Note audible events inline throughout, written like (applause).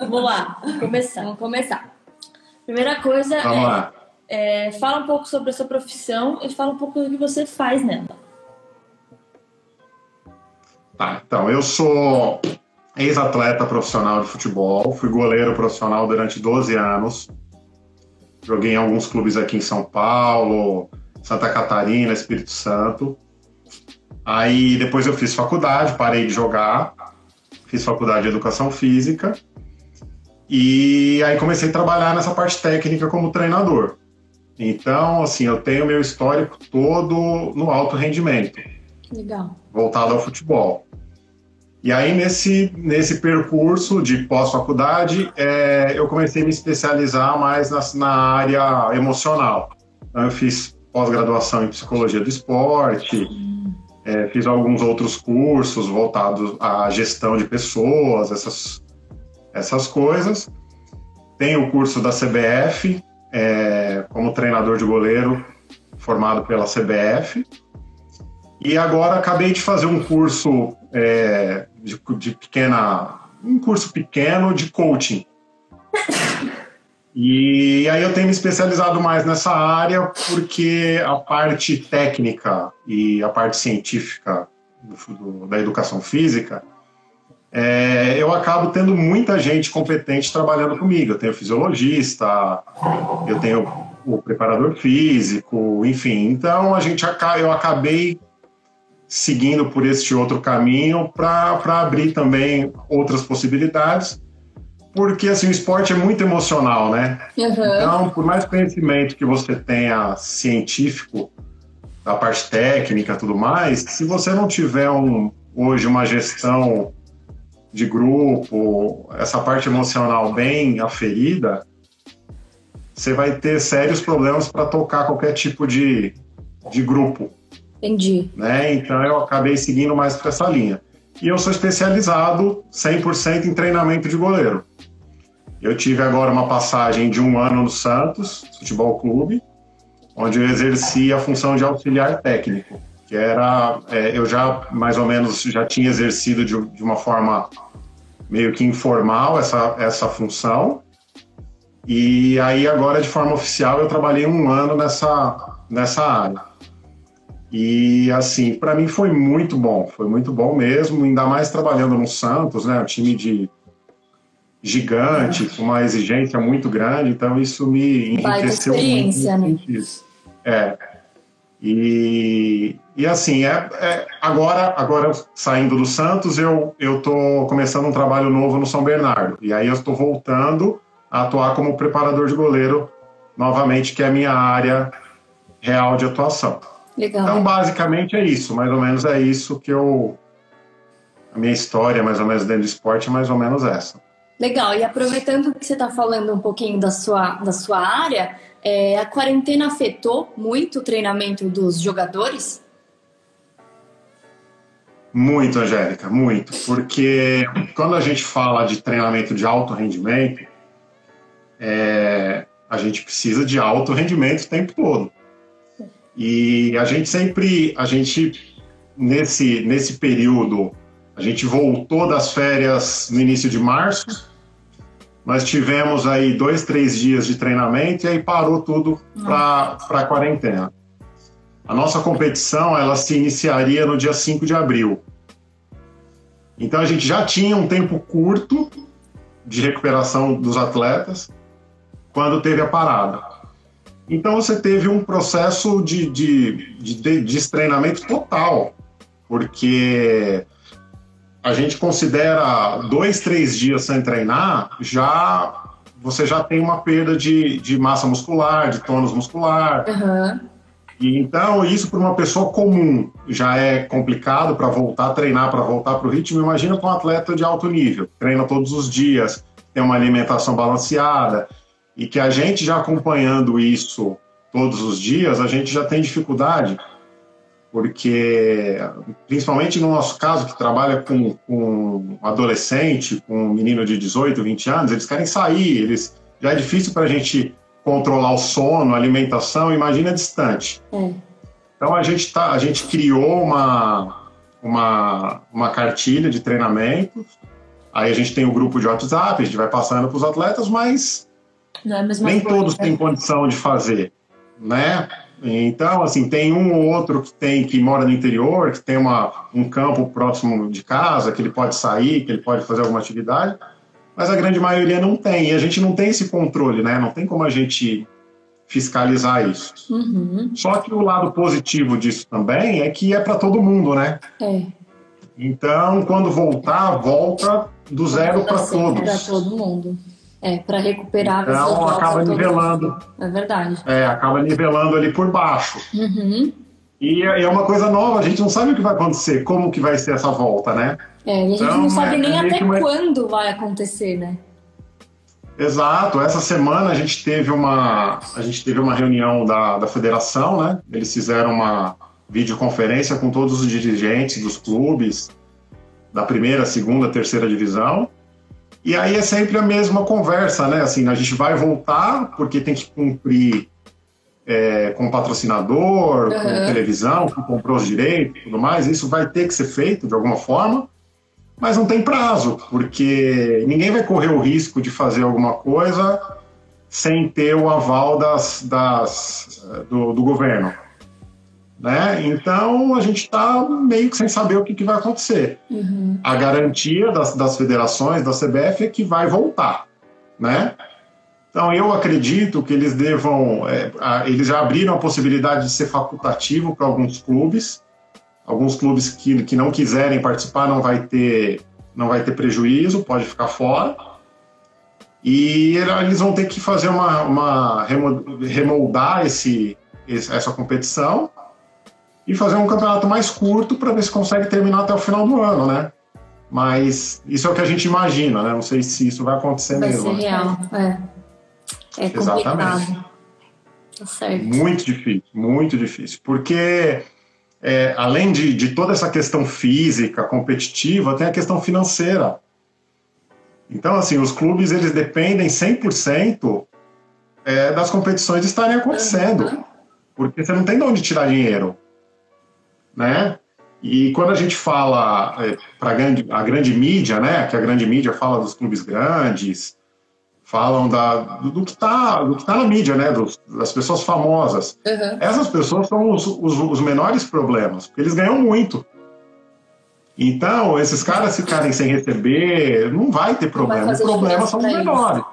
Vamos lá, vamos começar. Vamos começar. Primeira coisa Vamos é, lá. é, fala um pouco sobre a sua profissão e fala um pouco do que você faz nela. Tá, então, eu sou ex-atleta profissional de futebol, fui goleiro profissional durante 12 anos. Joguei em alguns clubes aqui em São Paulo, Santa Catarina, Espírito Santo. Aí depois eu fiz faculdade, parei de jogar, fiz faculdade de educação física e aí comecei a trabalhar nessa parte técnica como treinador. Então, assim, eu tenho meu histórico todo no alto rendimento, Legal. voltado ao futebol. E aí, nesse, nesse percurso de pós-faculdade, é, eu comecei a me especializar mais na, na área emocional. Então, eu fiz pós-graduação em psicologia do esporte, é, fiz alguns outros cursos voltados à gestão de pessoas, essas, essas coisas. Tenho o curso da CBF, é, como treinador de goleiro, formado pela CBF. E agora acabei de fazer um curso é, de, de pequena, um curso pequeno de coaching. E aí eu tenho me especializado mais nessa área porque a parte técnica e a parte científica do, do, da educação física, é, eu acabo tendo muita gente competente trabalhando comigo. Eu tenho fisiologista, eu tenho o preparador físico, enfim. Então a gente eu acabei seguindo por este outro caminho para abrir também outras possibilidades porque assim, o esporte é muito emocional, né? Uhum. Então, por mais conhecimento que você tenha científico, da parte técnica tudo mais, se você não tiver um, hoje uma gestão de grupo, essa parte emocional bem aferida, você vai ter sérios problemas para tocar qualquer tipo de, de grupo. Entendi. Né? Então, eu acabei seguindo mais para essa linha. E eu sou especializado 100% em treinamento de goleiro. Eu tive agora uma passagem de um ano no Santos Futebol Clube, onde eu exerci a função de auxiliar técnico, que era é, eu já mais ou menos já tinha exercido de, de, uma forma meio que informal essa essa função. E aí agora de forma oficial eu trabalhei um ano nessa nessa área. E assim, para mim foi muito bom, foi muito bom mesmo, ainda mais trabalhando no Santos, né, um time de gigante, com uma exigência muito grande, então isso me enriqueceu experiência, muito. Né? É. E, e assim, é, é, agora, agora saindo do Santos, eu estou começando um trabalho novo no São Bernardo. E aí eu estou voltando a atuar como preparador de goleiro novamente, que é a minha área real de atuação. Legal. Então, basicamente é isso, mais ou menos é isso que eu. A minha história, mais ou menos dentro do esporte, é mais ou menos essa. Legal, e aproveitando que você está falando um pouquinho da sua, da sua área, é, a quarentena afetou muito o treinamento dos jogadores? Muito, Angélica, muito. Porque quando a gente fala de treinamento de alto rendimento, é, a gente precisa de alto rendimento o tempo todo. E a gente sempre, a gente, nesse, nesse período, a gente voltou das férias no início de março, nós tivemos aí dois, três dias de treinamento e aí parou tudo para a quarentena. A nossa competição ela se iniciaria no dia 5 de abril. Então a gente já tinha um tempo curto de recuperação dos atletas quando teve a parada. Então você teve um processo de, de, de, de destreinamento total, porque a gente considera dois, três dias sem treinar, já você já tem uma perda de, de massa muscular, de tônus muscular. Uhum. E então, isso para uma pessoa comum já é complicado para voltar a treinar, para voltar para o ritmo. Imagina para um atleta de alto nível, treina todos os dias, tem uma alimentação balanceada, e que a gente já acompanhando isso todos os dias, a gente já tem dificuldade porque principalmente no nosso caso que trabalha com, com adolescente, com um menino de 18, 20 anos, eles querem sair, eles já é difícil para a gente controlar o sono, a alimentação, imagina distante. É. Então a gente tá, a gente criou uma uma, uma cartilha de treinamento Aí a gente tem o grupo de WhatsApp, a gente vai passando para os atletas, mas é nem coisa, todos né? têm condição de fazer, né? Então, assim, tem um ou outro que tem que mora no interior, que tem uma, um campo próximo de casa, que ele pode sair, que ele pode fazer alguma atividade, mas a grande maioria não tem. E a gente não tem esse controle, né? Não tem como a gente fiscalizar isso. Uhum. Só que o lado positivo disso também é que é para todo mundo, né? É. Então, quando voltar, volta do zero para todos. Para todo mundo. É, para recuperar. Então, acaba nivelando. É verdade. É, acaba nivelando ali por baixo. Uhum. E é uma coisa nova, a gente não sabe o que vai acontecer, como que vai ser essa volta, né? É, e a gente então, não sabe é, nem é até uma... quando vai acontecer, né? Exato. Essa semana a gente teve uma, a gente teve uma reunião da, da federação, né? Eles fizeram uma videoconferência com todos os dirigentes dos clubes da primeira, segunda, terceira divisão. E aí é sempre a mesma conversa, né? Assim, a gente vai voltar porque tem que cumprir é, com patrocinador, uhum. com televisão, que comprou os direitos e tudo mais. Isso vai ter que ser feito de alguma forma, mas não tem prazo, porque ninguém vai correr o risco de fazer alguma coisa sem ter o aval das, das do, do governo. Né? Então a gente está meio que sem saber o que, que vai acontecer. Uhum. A garantia das, das federações, da CBF, é que vai voltar. Né? Então eu acredito que eles devam. É, a, eles já abriram a possibilidade de ser facultativo para alguns clubes. Alguns clubes que, que não quiserem participar não vai ter não vai ter prejuízo, pode ficar fora. E eles vão ter que fazer uma, uma remoldar esse, essa competição e fazer um campeonato mais curto para ver se consegue terminar até o final do ano, né? Mas isso é o que a gente imagina, né? Não sei se isso vai acontecer vai mesmo. Vai ser real, é. É complicado. Exatamente. Tá certo. Muito difícil, muito difícil. Porque é, além de, de toda essa questão física, competitiva, tem a questão financeira. Então, assim, os clubes eles dependem 100% é, das competições estarem acontecendo. Uhum. Porque você não tem de onde tirar dinheiro né? E quando a gente fala é, para a grande mídia, né, que a grande mídia fala dos clubes grandes, falam da, do, do que está tá na mídia, né, dos, das pessoas famosas. Uhum. Essas pessoas são os, os, os, menores problemas, porque eles ganham muito. Então, esses caras ficarem sem receber, não vai ter problema. Os problemas são os menores.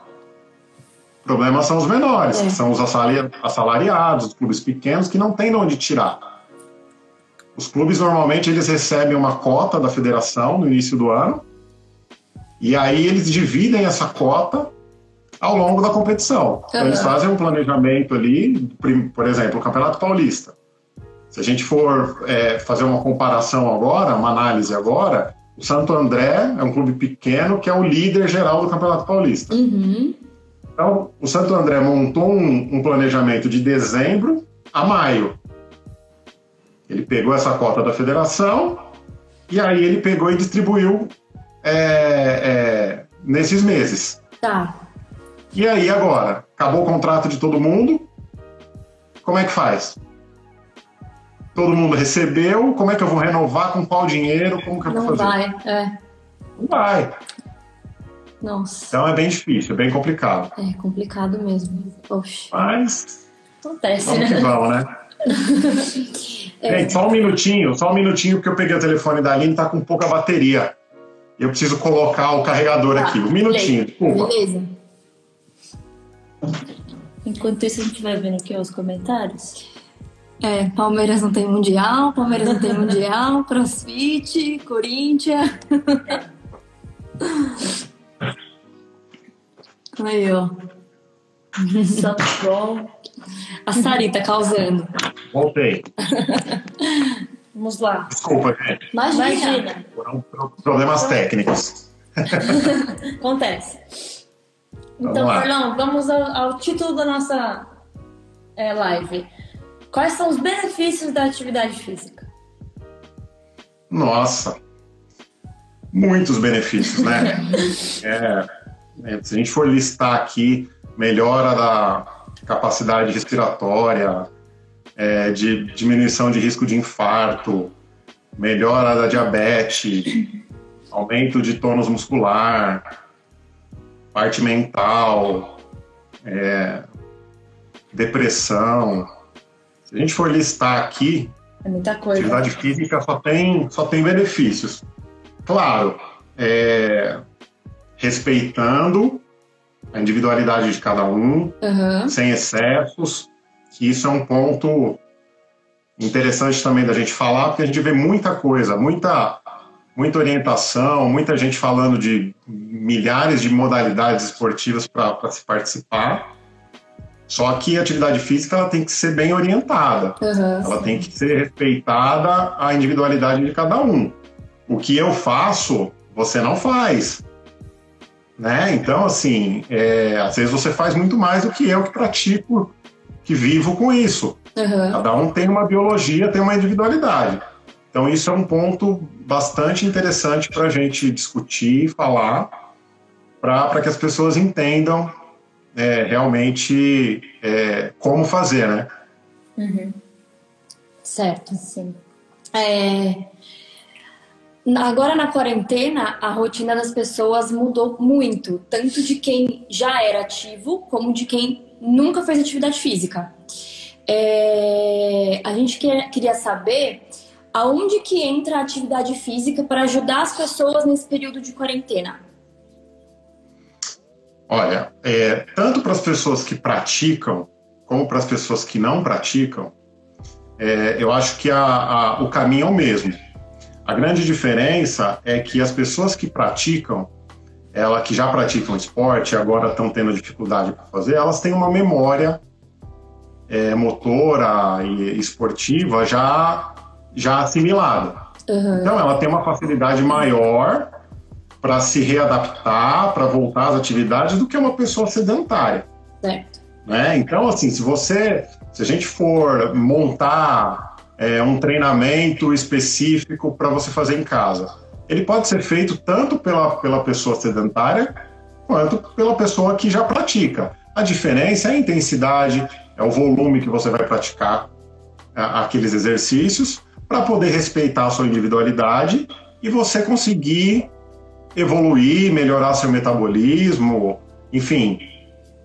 Problemas são os menores, é. que são os assalariados, os clubes pequenos, que não têm de onde tirar. Os clubes normalmente eles recebem uma cota da federação no início do ano e aí eles dividem essa cota ao longo da competição. Uhum. Então, eles fazem um planejamento ali, por exemplo, o Campeonato Paulista. Se a gente for é, fazer uma comparação agora, uma análise agora, o Santo André é um clube pequeno que é o líder geral do Campeonato Paulista. Uhum. Então, o Santo André montou um, um planejamento de dezembro a maio. Ele pegou essa cota da federação e aí ele pegou e distribuiu é, é, nesses meses. Tá. E aí agora? Acabou o contrato de todo mundo? Como é que faz? Todo mundo recebeu, como é que eu vou renovar? Com qual dinheiro? Como que eu vou fazer? Não vai, é. Não vai. Nossa. Então é bem difícil, é bem complicado. É complicado mesmo. Poxa. Mas. Acontece, vamos né? Que vamos, né? (laughs) É. Gente, só um minutinho, só um minutinho, porque eu peguei o telefone da Aline e tá com pouca bateria. Eu preciso colocar o carregador tá, aqui. Um minutinho, desculpa. Beleza. Enquanto isso, a gente vai vendo aqui os comentários. É, Palmeiras não tem mundial, Palmeiras não tem mundial, (laughs) CrossFit, Corinthians. (laughs) Aí, ó. Só. A Sarita causando. Voltei. (laughs) Vamos lá. Desculpa, gente. Imagina. Imagina. Foram problemas técnicos. (laughs) Acontece. Então, Carlão, vamos ao, ao, título da nossa é, live. Quais são os benefícios da atividade física? Nossa, muitos benefícios, né? (laughs) é, é, se a gente for listar aqui, melhora da capacidade respiratória, é, de diminuição de risco de infarto, melhora da diabetes, aumento de tônus muscular, parte mental, é, depressão. Se a gente for listar aqui, é muita coisa. atividade física só tem, só tem benefícios. Claro, é, respeitando a individualidade de cada um, uhum. sem excessos, que isso é um ponto interessante também da gente falar, porque a gente vê muita coisa, muita, muita orientação, muita gente falando de milhares de modalidades esportivas para se participar. Só que a atividade física ela tem que ser bem orientada, uhum, ela sim. tem que ser respeitada a individualidade de cada um. O que eu faço, você não faz. Né? Então, assim, é, às vezes você faz muito mais do que eu que pratico, que vivo com isso. Uhum. Cada um tem uma biologia, tem uma individualidade. Então, isso é um ponto bastante interessante para a gente discutir e falar, para que as pessoas entendam é, realmente é, como fazer, né? Uhum. Certo, sim. É, agora na quarentena, a rotina das pessoas mudou muito, tanto de quem já era ativo, como de quem nunca fez atividade física. É, a gente queria saber aonde que entra a atividade física para ajudar as pessoas nesse período de quarentena. Olha, é, tanto para as pessoas que praticam, como para as pessoas que não praticam, é, eu acho que a, a, o caminho é o mesmo. A grande diferença é que as pessoas que praticam, ela que já praticam esporte e agora estão tendo dificuldade para fazer, elas têm uma memória é, motora e esportiva já já assimilada. Uhum. Então ela tem uma facilidade maior para se readaptar, para voltar às atividades, do que uma pessoa sedentária. Certo. Né? Então, assim, se você, se a gente for montar é, um treinamento específico para você fazer em casa, ele pode ser feito tanto pela, pela pessoa sedentária quanto pela pessoa que já pratica. A diferença é a intensidade, é o volume que você vai praticar é, aqueles exercícios para poder respeitar a sua individualidade e você conseguir evoluir, melhorar seu metabolismo, enfim.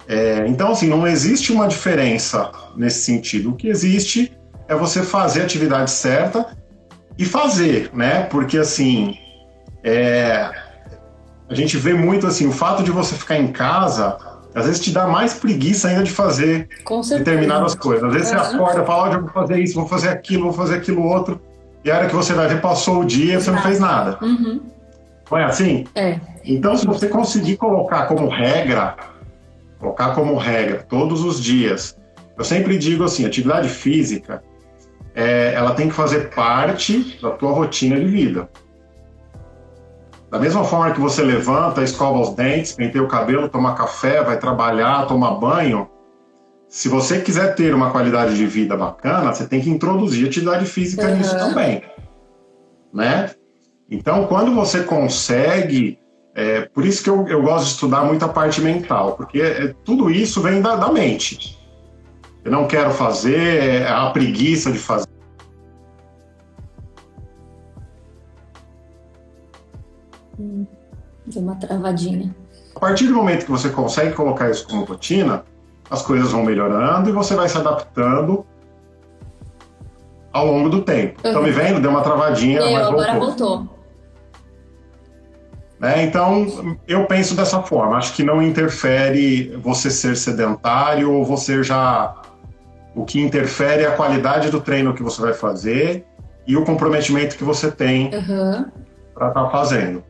É, então, assim, não existe uma diferença nesse sentido. O que existe é você fazer a atividade certa e fazer, né? Porque, assim, é, a gente vê muito, assim, o fato de você ficar em casa, às vezes te dá mais preguiça ainda de fazer determinadas coisas. Às vezes você acorda e fala, oh, eu vou fazer isso, vou fazer aquilo, vou fazer aquilo outro. E a hora que você vai ver, passou o dia, você não fez nada. Uhum. Não é assim? É. Então, se você conseguir colocar como regra, colocar como regra todos os dias, eu sempre digo assim, atividade física, é, ela tem que fazer parte da tua rotina de vida. Da mesma forma que você levanta, escova os dentes, penteia o cabelo, toma café, vai trabalhar, toma banho, se você quiser ter uma qualidade de vida bacana, você tem que introduzir atividade física uhum. nisso também, né? Então, quando você consegue, é, por isso que eu, eu, gosto de estudar muito a parte mental, porque é, tudo isso vem da, da, mente. Eu não quero fazer, é a preguiça de fazer. Hum, deu uma travadinha. A partir do momento que você consegue colocar isso como rotina, as coisas vão melhorando e você vai se adaptando ao longo do tempo. Estão uhum. me vendo? Deu uma travadinha, eu, mas voltou. agora voltou. Né? Então, eu penso dessa forma. Acho que não interfere você ser sedentário ou você já. O que interfere é a qualidade do treino que você vai fazer e o comprometimento que você tem uhum. para estar tá fazendo.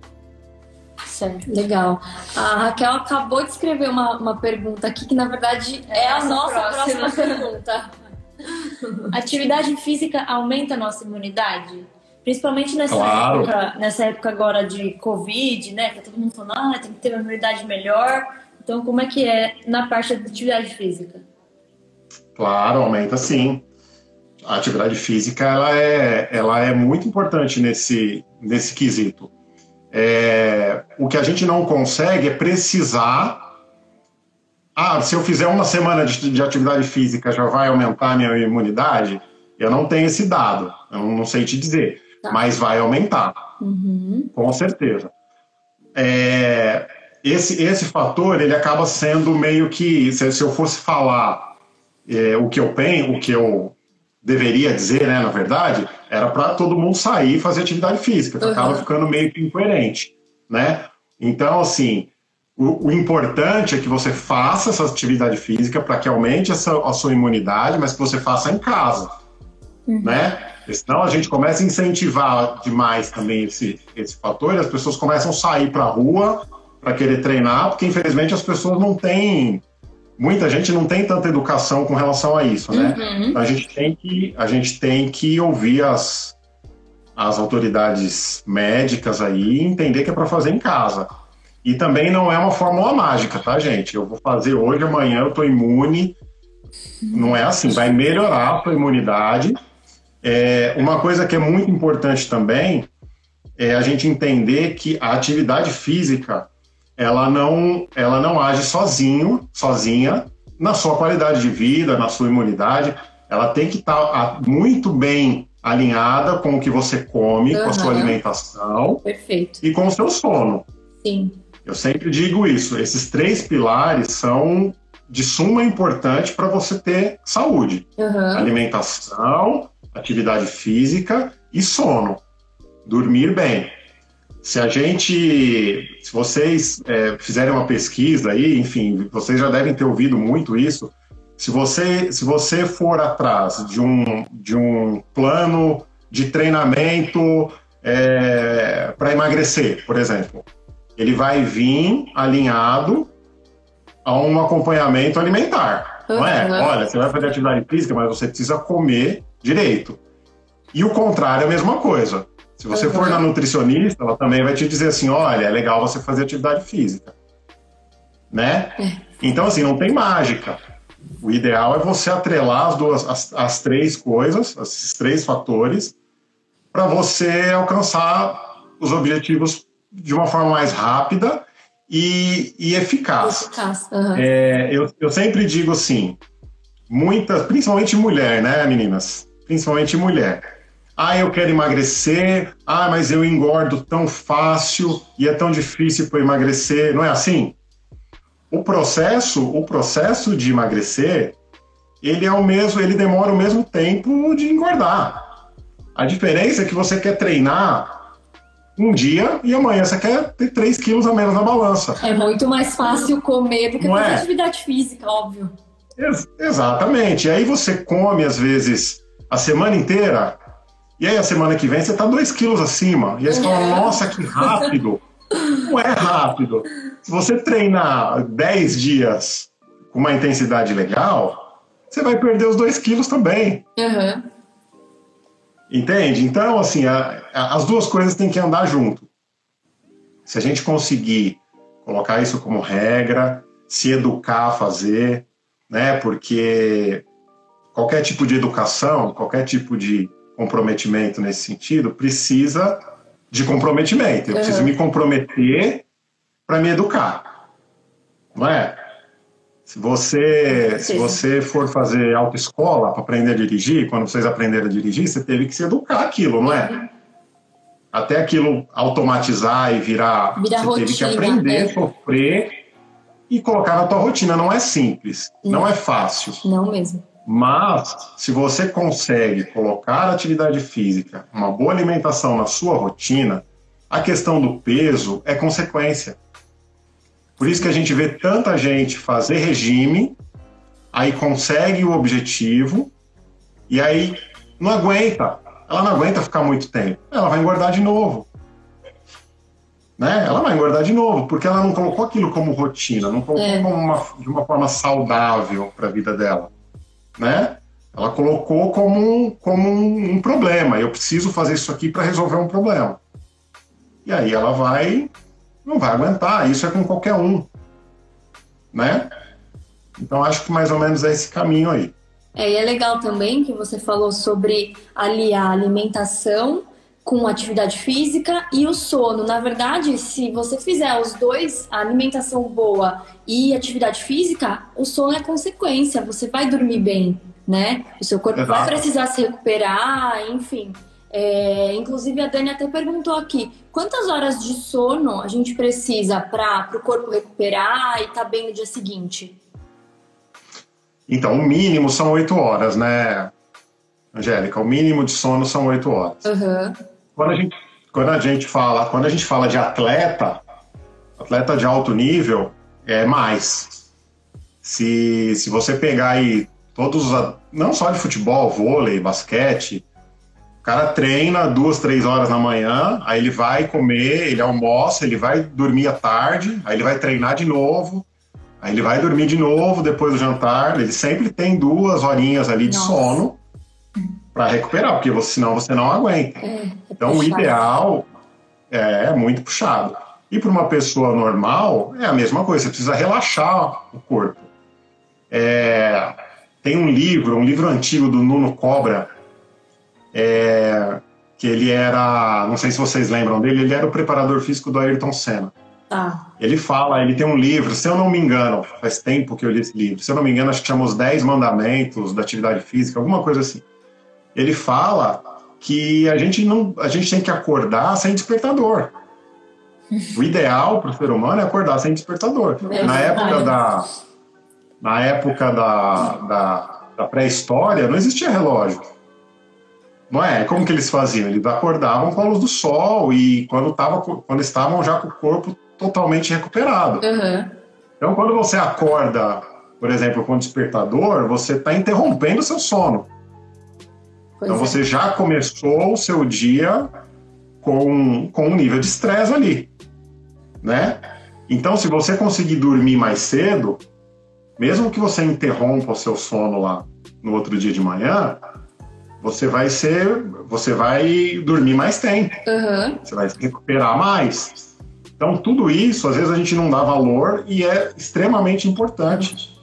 Certo, legal. A Raquel acabou de escrever uma, uma pergunta aqui que, na verdade, é, é a nossa próxima, próxima pergunta. (laughs) Atividade física aumenta a nossa imunidade? Principalmente nessa, claro. época, nessa época agora de Covid, né? Que tá todo mundo falando, ah, tem que ter uma imunidade melhor. Então, como é que é na parte da atividade física? Claro, aumenta sim. A atividade física ela é, ela é muito importante nesse, nesse quesito. É, o que a gente não consegue é precisar. Ah, se eu fizer uma semana de, de atividade física já vai aumentar a minha imunidade? Eu não tenho esse dado, eu não sei te dizer. Tá. Mas vai aumentar. Uhum. Com certeza. É, esse, esse fator ele acaba sendo meio que se, se eu fosse falar é, o que eu penso, o que eu deveria dizer, né, na verdade, era para todo mundo sair e fazer atividade física, que uhum. acaba ficando meio que incoerente, né? Então, assim, o, o, importante é que você faça essa atividade física para que aumente essa, a sua imunidade, mas que você faça em casa, uhum. né? Senão a gente começa a incentivar demais também esse, esse fator e as pessoas começam a sair para a rua para querer treinar, porque infelizmente as pessoas não têm muita gente não tem tanta educação com relação a isso, né? Uhum. A gente tem que a gente tem que ouvir as as autoridades médicas aí e entender que é para fazer em casa. E também não é uma fórmula mágica, tá, gente? Eu vou fazer hoje, amanhã eu tô imune. Não é assim, vai melhorar a sua imunidade. É, uma coisa que é muito importante também é a gente entender que a atividade física ela não, ela não age sozinho, sozinha na sua qualidade de vida, na sua imunidade. Ela tem que estar tá muito bem alinhada com o que você come, uhum. com a sua alimentação Perfeito. e com o seu sono. Sim. Eu sempre digo isso. Esses três pilares são de suma importância para você ter saúde: uhum. alimentação, atividade física e sono. Dormir bem. Se a gente, se vocês é, fizerem uma pesquisa aí, enfim, vocês já devem ter ouvido muito isso. Se você, se você for atrás de um, de um plano de treinamento é, para emagrecer, por exemplo, ele vai vir alinhado a um acompanhamento alimentar. Uhum. Não é? Olha, você vai fazer atividade física, mas você precisa comer direito. E o contrário é a mesma coisa. Se você uhum. for na nutricionista, ela também vai te dizer assim: olha, é legal você fazer atividade física. Né? É. Então, assim, não tem mágica. O ideal é você atrelar as duas, as, as três coisas, esses três fatores, para você alcançar os objetivos de uma forma mais rápida e, e eficaz. Eficaz. Uhum. É, eu, eu sempre digo assim, muitas, principalmente mulher, né, meninas? Principalmente mulher ah, eu quero emagrecer. Ah, mas eu engordo tão fácil e é tão difícil para emagrecer. Não é assim? O processo, o processo de emagrecer, ele é o mesmo, ele demora o mesmo tempo de engordar. A diferença é que você quer treinar um dia e amanhã você quer ter 3 quilos a menos na balança. É muito mais fácil comer do que Não fazer é? atividade física, óbvio. Ex exatamente. E aí você come, às vezes, a semana inteira e aí a semana que vem você está 2 quilos acima. E aí você fala, é. nossa, que rápido. Não é rápido. Se você treinar 10 dias com uma intensidade legal, você vai perder os 2 quilos também. Uhum. Entende? Então, assim, a, a, as duas coisas têm que andar junto. Se a gente conseguir colocar isso como regra, se educar a fazer, né? Porque qualquer tipo de educação, qualquer tipo de comprometimento nesse sentido, precisa de comprometimento. Eu uhum. preciso me comprometer para me educar. Não é? Se você, se você for fazer autoescola para aprender a dirigir, quando vocês aprenderam a dirigir, você teve que se educar aquilo, não é? Uhum. Até aquilo automatizar e virar. virar você rotina, teve que aprender, é. sofrer e colocar na tua rotina. Não é simples, não, não é fácil. Não mesmo. Mas, se você consegue colocar atividade física, uma boa alimentação na sua rotina, a questão do peso é consequência. Por isso que a gente vê tanta gente fazer regime, aí consegue o objetivo, e aí não aguenta. Ela não aguenta ficar muito tempo. Ela vai engordar de novo. Né? Ela vai engordar de novo, porque ela não colocou aquilo como rotina, não colocou é. como uma, de uma forma saudável para a vida dela né? Ela colocou como um, como um, um problema. Eu preciso fazer isso aqui para resolver um problema. E aí ela vai, não vai aguentar. Isso é com qualquer um, né? Então acho que mais ou menos é esse caminho aí. É, e é legal também que você falou sobre aliar alimentação com atividade física e o sono. Na verdade, se você fizer os dois, a alimentação boa e atividade física, o sono é consequência, você vai dormir bem, né? O seu corpo Exato. vai precisar se recuperar, enfim. É, inclusive, a Dani até perguntou aqui: quantas horas de sono a gente precisa para o corpo recuperar e estar tá bem no dia seguinte? Então, o mínimo são oito horas, né, Angélica? O mínimo de sono são oito horas. Uhum. Quando, a gente, quando a gente fala, quando a gente fala de atleta, atleta de alto nível, é mais. Se, se você pegar aí todos, não só de futebol, vôlei, basquete, o cara treina duas, três horas na manhã, aí ele vai comer, ele almoça, ele vai dormir à tarde, aí ele vai treinar de novo, aí ele vai dormir de novo depois do jantar. Ele sempre tem duas horinhas ali de Nossa. sono para recuperar, porque você, senão você não aguenta. É, é então puxado. o ideal é, muito puxado. E para uma pessoa normal é a mesma coisa, você precisa relaxar o corpo. É, tem um livro, um livro antigo do Nuno Cobra, é, que ele era, não sei se vocês lembram dele, ele era o preparador físico do Ayrton Senna. Ah. Ele fala, ele tem um livro, se eu não me engano, faz tempo que eu li esse livro, se eu não me engano, acho que chama Os 10 Mandamentos da Atividade Física, alguma coisa assim. Ele fala que a gente não, a gente tem que acordar sem despertador. O ideal para o ser humano é acordar sem despertador. É na época da, na época da, da, da pré-história, não existia relógio. Não é? Como que eles faziam? Eles acordavam com a luz do sol e quando, tava, quando estavam já com o corpo totalmente recuperado. Uhum. Então, quando você acorda, por exemplo, com o despertador, você está interrompendo o seu sono. Pois então, é. você já começou o seu dia com, com um nível de estresse ali, né? Então, se você conseguir dormir mais cedo, mesmo que você interrompa o seu sono lá no outro dia de manhã, você vai ser, você vai dormir mais tempo, uhum. você vai se recuperar mais. Então tudo isso às vezes a gente não dá valor e é extremamente importante.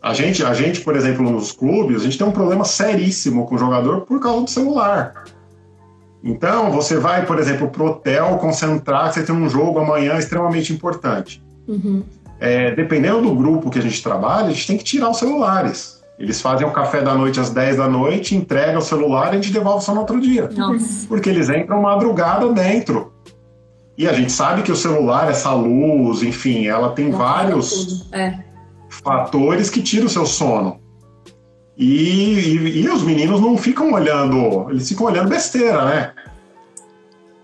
A gente, a gente, por exemplo, nos clubes, a gente tem um problema seríssimo com o jogador por causa do celular. Então, você vai, por exemplo, para o hotel concentrar que você tem um jogo amanhã extremamente importante. Uhum. É, dependendo do grupo que a gente trabalha, a gente tem que tirar os celulares. Eles fazem o café da noite às 10 da noite, entregam o celular e a gente devolve só no outro dia. Nossa. Porque eles entram madrugada dentro. E a gente sabe que o celular, essa luz, enfim, ela tem Não vários é. Fatores que tiram o seu sono. E, e, e, os meninos não ficam olhando, eles ficam olhando besteira, né?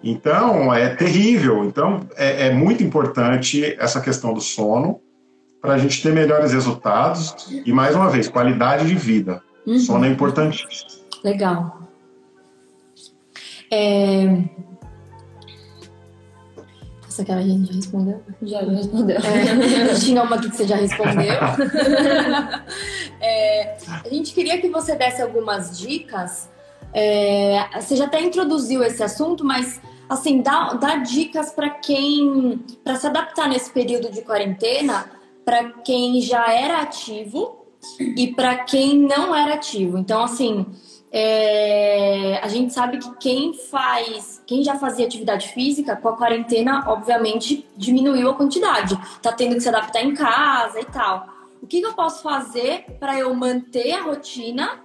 Então, é terrível. Então, é, é muito importante essa questão do sono para a gente ter melhores resultados e, mais uma vez, qualidade de vida. Uhum. Sono é importantíssimo. Legal. É... Essa cara a gente já respondeu? Já, já respondeu. É, (laughs) tinha uma aqui que você já respondeu. (laughs) é, a gente queria que você desse algumas dicas. É, você já até introduziu esse assunto, mas assim, dá, dá dicas para quem, para se adaptar nesse período de quarentena, para quem já era ativo e para quem não era ativo. Então, assim, é, a gente sabe que quem faz, quem já fazia atividade física, com a quarentena, obviamente, diminuiu a quantidade. Tá tendo que se adaptar em casa e tal. O que, que eu posso fazer para eu manter a rotina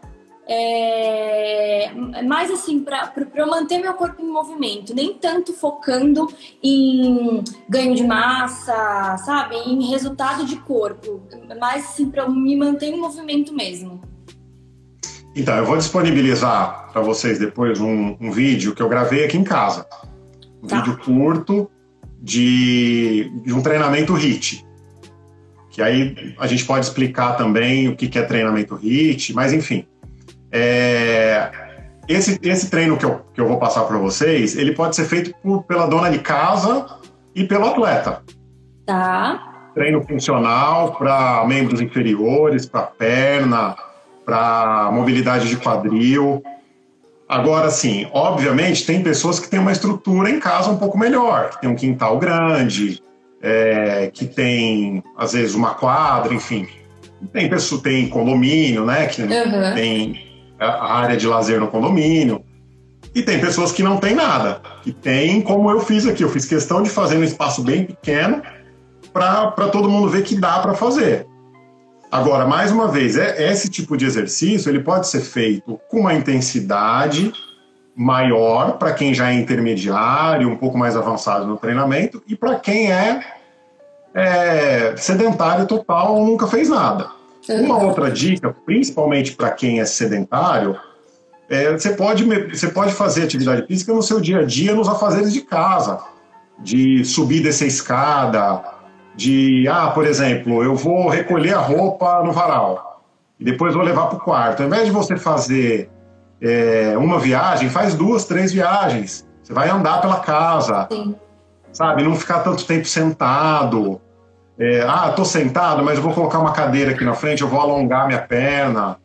é, mais assim, para eu manter meu corpo em movimento, nem tanto focando em ganho de massa, sabe? Em resultado de corpo, mais assim, para eu me manter em movimento mesmo. Então, eu vou disponibilizar para vocês depois um, um, vídeo que eu gravei aqui em casa. Um tá. vídeo curto de, de um treinamento HIT. Que aí a gente pode explicar também o que é treinamento HIT, mas enfim. É, esse, esse treino que eu, que eu vou passar para vocês, ele pode ser feito por, pela dona de casa e pelo atleta. Tá. Treino funcional para membros inferiores, para perna, para mobilidade de quadril. Agora, sim, obviamente, tem pessoas que têm uma estrutura em casa um pouco melhor, que tem um quintal grande, é, que tem, às vezes, uma quadra, enfim. Tem pessoa, tem condomínio, né? Que uhum. tem a área de lazer no condomínio. E tem pessoas que não têm nada, que tem como eu fiz aqui. Eu fiz questão de fazer um espaço bem pequeno para todo mundo ver que dá para fazer. Agora, mais uma vez, é, esse tipo de exercício ele pode ser feito com uma intensidade maior para quem já é intermediário, um pouco mais avançado no treinamento, e para quem é, é, sedentário total ou nunca fez nada. Uma outra dica, principalmente para quem é sedentário, é, você, pode, você pode fazer atividade física no seu dia a dia, nos afazeres de casa, de subir dessa escada, de, ah, por exemplo, eu vou recolher a roupa no varal e depois vou levar para o quarto. Ao invés de você fazer é, uma viagem, faz duas, três viagens. Você vai andar pela casa, Sim. sabe? Não ficar tanto tempo sentado. É, ah, tô sentado, mas eu vou colocar uma cadeira aqui na frente, eu vou alongar minha perna.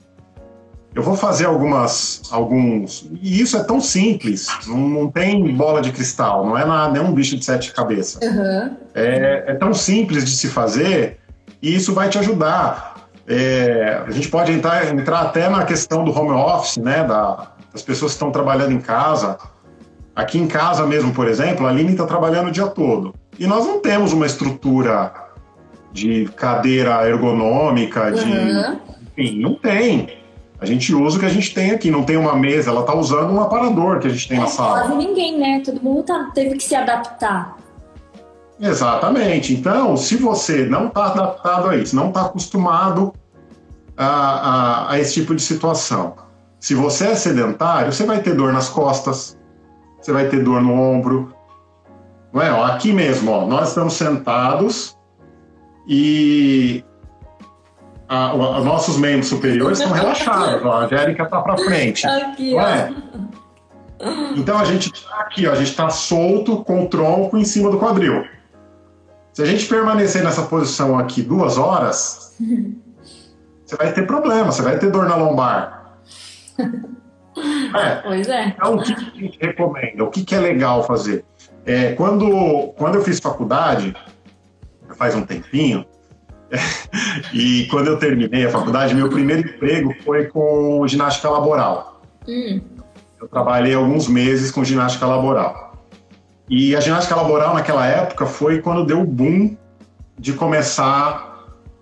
Eu vou fazer algumas, alguns. E isso é tão simples, não, não tem bola de cristal, não é nada, nenhum bicho de sete cabeças. Uhum. É, é tão simples de se fazer e isso vai te ajudar. É, a gente pode entrar, entrar até na questão do home office, né, da, das pessoas que estão trabalhando em casa. Aqui em casa mesmo, por exemplo, a Aline está trabalhando o dia todo. E nós não temos uma estrutura de cadeira ergonômica, de. Uhum. Enfim, não tem. A gente usa o que a gente tem aqui, não tem uma mesa, ela está usando um aparador que a gente tem é, na sala. Quase ninguém, né? Todo mundo tá, teve que se adaptar. Exatamente. Então, se você não está adaptado a isso, não está acostumado a, a, a, esse tipo de situação, se você é sedentário, você vai ter dor nas costas, você vai ter dor no ombro. Não é? Ó, aqui mesmo, ó, nós estamos sentados e a, a, nossos membros superiores estão relaxados. A Angélica está para frente. (laughs) Aqui, é? Então a gente está aqui, ó, a gente está solto com o tronco em cima do quadril. Se a gente permanecer nessa posição aqui duas horas, (laughs) você vai ter problema, você vai ter dor na lombar. (laughs) É. Pois é. Então, o que a gente recomenda? O que, que é legal fazer? É, quando, quando eu fiz faculdade, faz um tempinho, e quando eu terminei a faculdade, meu primeiro emprego foi com ginástica laboral. Hum. Eu trabalhei alguns meses com ginástica laboral. E a ginástica laboral naquela época foi quando deu o boom de começar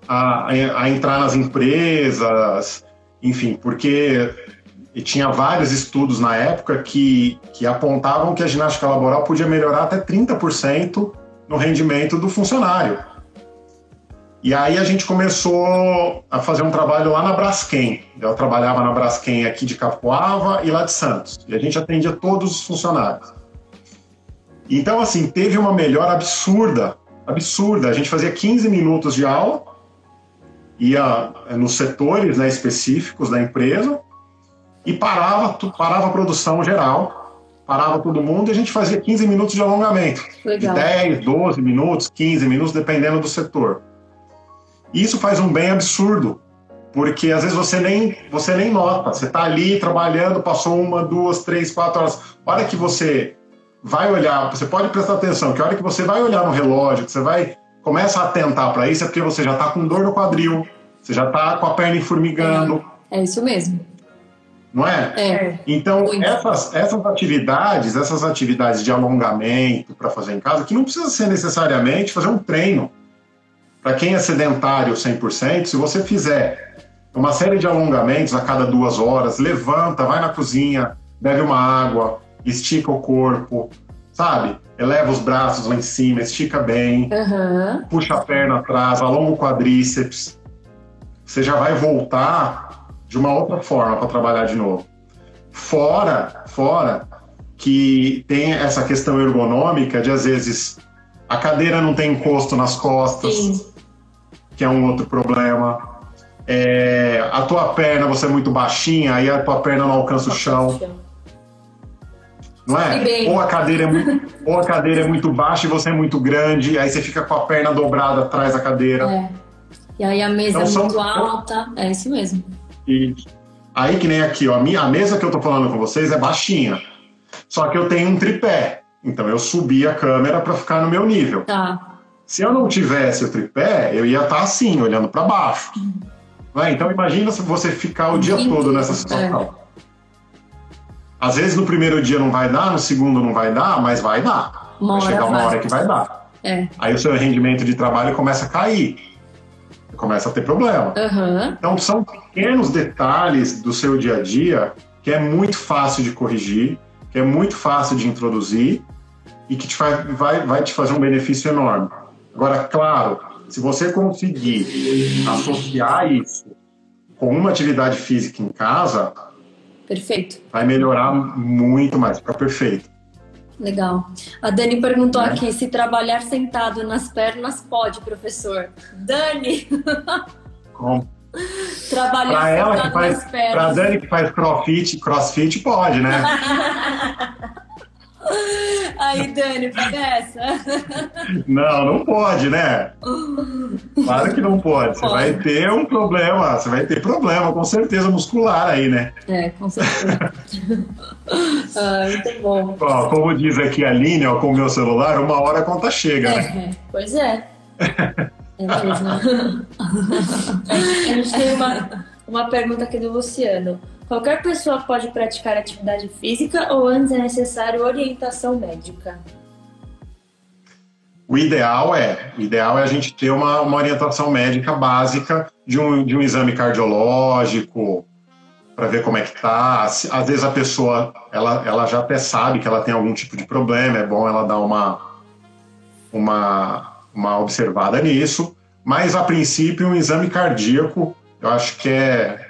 a, a entrar nas empresas, enfim, porque tinha vários estudos na época que, que apontavam que a ginástica laboral podia melhorar até 30% no rendimento do funcionário. E aí a gente começou a fazer um trabalho lá na Braskem. Eu trabalhava na Braskem aqui de Capoava e lá de Santos. E a gente atendia todos os funcionários. Então, assim, teve uma melhora absurda, absurda. A gente fazia 15 minutos de aula, ia eh, nos setores né, específicos da empresa e parava, parava a produção geral, parava todo mundo e a gente fazia 15 minutos de alongamento. Legal. De 10, 12 minutos, 15 minutos, dependendo do setor. E isso faz um bem absurdo, porque às vezes você nem, você nem nota. Você está ali trabalhando, passou uma, duas, três, quatro horas. A hora que você vai olhar, você pode prestar atenção, que a hora que você vai olhar no relógio, que você vai começa a atentar para isso, é porque você já está com dor no quadril, você já está com a perna formigando. É, é isso mesmo. Não é? É. Então, essas, essas atividades, essas atividades de alongamento para fazer em casa, que não precisa ser necessariamente fazer um treino. Para quem é sedentário 100%, se você fizer uma série de alongamentos a cada duas horas, levanta, vai na cozinha, bebe uma água, estica o corpo, sabe? Eleva os braços lá em cima, estica bem, uhum. puxa a perna atrás, alonga o quadríceps. Você já vai voltar de uma outra forma para trabalhar de novo. Fora, fora que tem essa questão ergonômica de às vezes a cadeira não tem encosto nas costas, Sim. Que é um outro problema. É, a tua perna, você é muito baixinha, aí a tua perna não alcança o chão. Não é? Ou a, cadeira é muito, (laughs) ou a cadeira é muito baixa e você é muito grande, aí você fica com a perna dobrada atrás da cadeira. É. E aí a mesa então, é muito são... alta, é isso mesmo. E aí que nem aqui, ó, a, minha, a mesa que eu tô falando com vocês é baixinha. Só que eu tenho um tripé. Então eu subi a câmera para ficar no meu nível. Tá. Se eu não tivesse o tripé, eu ia estar tá assim, olhando para baixo. Uhum. Então imagina se você ficar o dia todo nessa situação. É. Às vezes no primeiro dia não vai dar, no segundo não vai dar, mas vai dar. Uma vai chegar uma vai. hora que vai dar. É. Aí o seu rendimento de trabalho começa a cair. Começa a ter problema. Uhum. Então são pequenos detalhes do seu dia a dia que é muito fácil de corrigir, que é muito fácil de introduzir e que te vai, vai, vai te fazer um benefício enorme. Agora, claro, se você conseguir associar isso com uma atividade física em casa, perfeito. Vai melhorar muito mais, fica perfeito. Legal. A Dani perguntou é. aqui se trabalhar sentado nas pernas pode, professor. Dani! (laughs) Como? Trabalhar pra ela que faz, Pra Dani que faz crossfit, crossfit pode, né? (laughs) (laughs) Aí, Dani, dessa. (laughs) Não, não pode, né? Claro que não pode. Você vai ter um problema, você vai ter problema, com certeza, muscular aí, né? É, com certeza. (laughs) ah, muito bom. Ó, como diz aqui a Aline, ó, com o meu celular, uma hora a conta chega, é, né? Pois é. É mesmo. a gente tem uma, uma pergunta aqui do Luciano. Qualquer pessoa pode praticar atividade física ou antes é necessário orientação médica? O ideal é, o ideal é a gente ter uma, uma orientação médica básica de um, de um exame cardiológico para ver como é que tá. Às vezes a pessoa ela, ela já até sabe que ela tem algum tipo de problema, é bom ela dar uma, uma, uma observada nisso. Mas a princípio um exame cardíaco eu acho que é,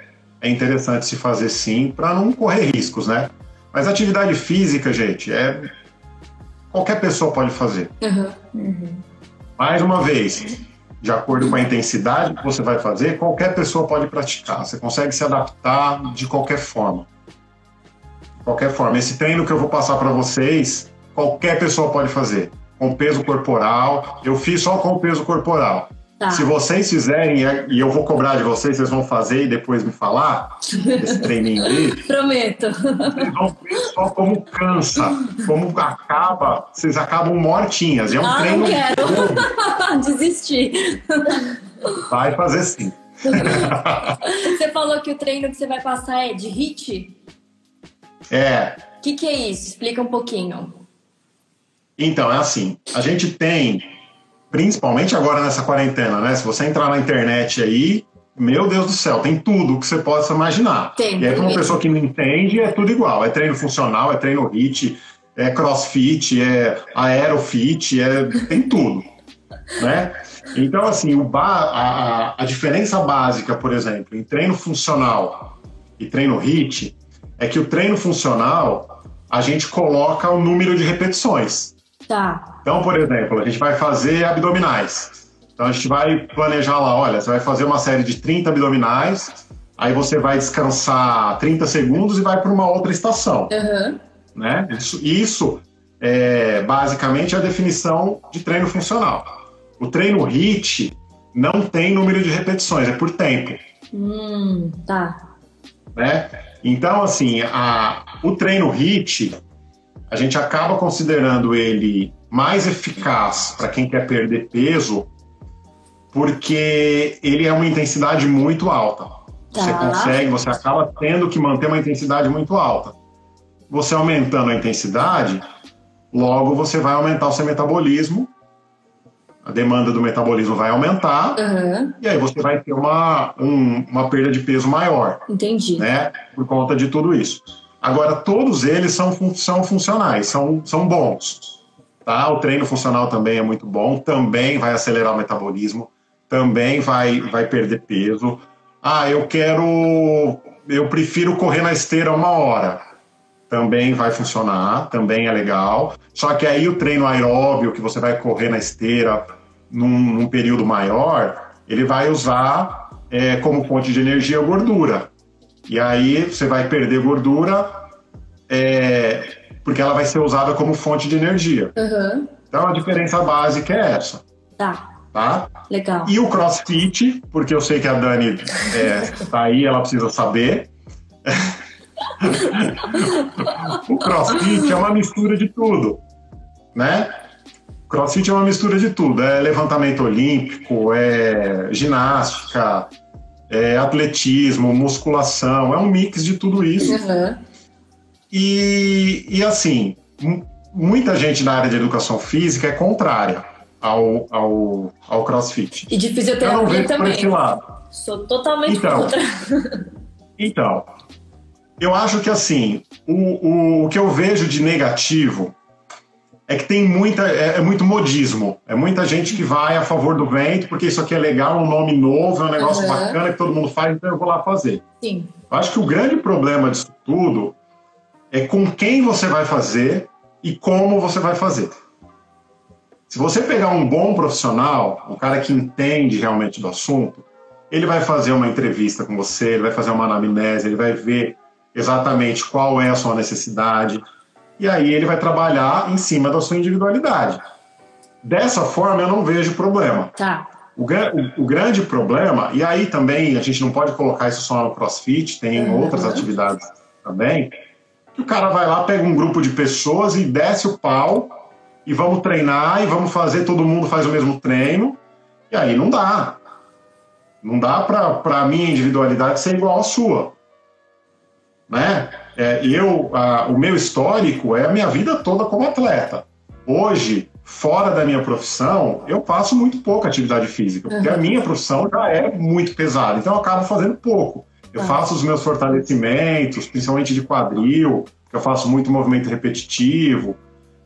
é interessante se fazer sim, para não correr riscos, né? Mas atividade física, gente, é qualquer pessoa pode fazer. Uhum, uhum. Mais uma vez, de acordo com a intensidade que você vai fazer, qualquer pessoa pode praticar. Você consegue se adaptar de qualquer forma. De qualquer forma. Esse treino que eu vou passar para vocês, qualquer pessoa pode fazer. Com peso corporal. Eu fiz só com o peso corporal. Tá. Se vocês fizerem, é, e eu vou cobrar de vocês, vocês vão fazer e depois me falar, esse treininho aí. (laughs) Prometo. Vocês vão ver só como cansa, como acaba, vocês acabam mortinhas. É um ah, treino. Não quero. (laughs) Desistir. Vai fazer sim. (laughs) Você falou que o treino que você vai passar é de HIT? É. O que, que é isso? Explica um pouquinho. Então, é assim: a gente tem principalmente agora nessa quarentena, né? Se você entrar na internet aí, meu Deus do céu, tem tudo que você possa imaginar. Tem, e aí, para uma pessoa que não entende, é tudo igual. É treino funcional, é treino HIT, é crossfit, é aerofit, é, tem tudo. (laughs) né? Então, assim, o ba a, a diferença básica, por exemplo, em treino funcional e treino HIT, é que o treino funcional a gente coloca o número de repetições. Tá. Então, por exemplo, a gente vai fazer abdominais. Então, a gente vai planejar lá, olha, você vai fazer uma série de 30 abdominais, aí você vai descansar 30 segundos e vai para uma outra estação. Uhum. Né? Isso, isso é basicamente a definição de treino funcional. O treino HIT não tem número de repetições, é por tempo. Hum, tá. Né? Então, assim, a, o treino HIT, a gente acaba considerando ele mais eficaz para quem quer perder peso, porque ele é uma intensidade muito alta. Você tá. consegue, você acaba tendo que manter uma intensidade muito alta. Você aumentando a intensidade, logo você vai aumentar o seu metabolismo, a demanda do metabolismo vai aumentar, uhum. e aí você vai ter uma, um, uma perda de peso maior. Entendi. Né, por conta de tudo isso. Agora, todos eles são, são funcionais, são, são bons. Tá? O treino funcional também é muito bom, também vai acelerar o metabolismo, também vai, vai perder peso. Ah, eu quero. Eu prefiro correr na esteira uma hora. Também vai funcionar, também é legal. Só que aí o treino aeróbio, que você vai correr na esteira num, num período maior, ele vai usar é, como fonte de energia gordura. E aí você vai perder gordura é, porque ela vai ser usada como fonte de energia. Uhum. Então a diferença básica é essa. Tá. Tá? Legal. E o crossfit, porque eu sei que a Dani está é, tá aí, ela precisa saber. (laughs) o crossfit é uma mistura de tudo, né? Crossfit é uma mistura de tudo. É levantamento olímpico, é ginástica, é, atletismo, musculação, é um mix de tudo isso. Uhum. E, e assim, muita gente na área de educação física é contrária ao, ao, ao crossfit. E de fisioterapia também. Sou totalmente então, contra. Então, Eu acho que assim, o, o, o que eu vejo de negativo é que tem muita, é, é, muito modismo. É muita gente que vai a favor do vento, porque isso aqui é legal, um nome novo, é um negócio uhum. bacana que todo mundo faz, então eu vou lá fazer. Sim. Eu acho que o grande problema disso tudo é com quem você vai fazer e como você vai fazer. Se você pegar um bom profissional, um cara que entende realmente do assunto, ele vai fazer uma entrevista com você, ele vai fazer uma anamnese, ele vai ver exatamente qual é a sua necessidade, e aí ele vai trabalhar em cima da sua individualidade. Dessa forma, eu não vejo problema. Tá. O, o, o, grande problema, e aí também a gente não pode colocar isso só no crossfit, tem uhum. outras atividades também, o cara vai lá, pega um grupo de pessoas e desce o pau e vamos treinar e vamos fazer, todo mundo faz o mesmo treino, e aí não dá. Não dá para a minha individualidade ser igual à sua. Né? É, eu, a, o meu histórico é a minha vida toda como atleta. Hoje, fora da minha profissão, eu faço muito pouco atividade física, porque uhum. a minha profissão já é muito pesada, então eu acabo fazendo pouco. Eu faço os meus fortalecimentos, principalmente de quadril, eu faço muito movimento repetitivo,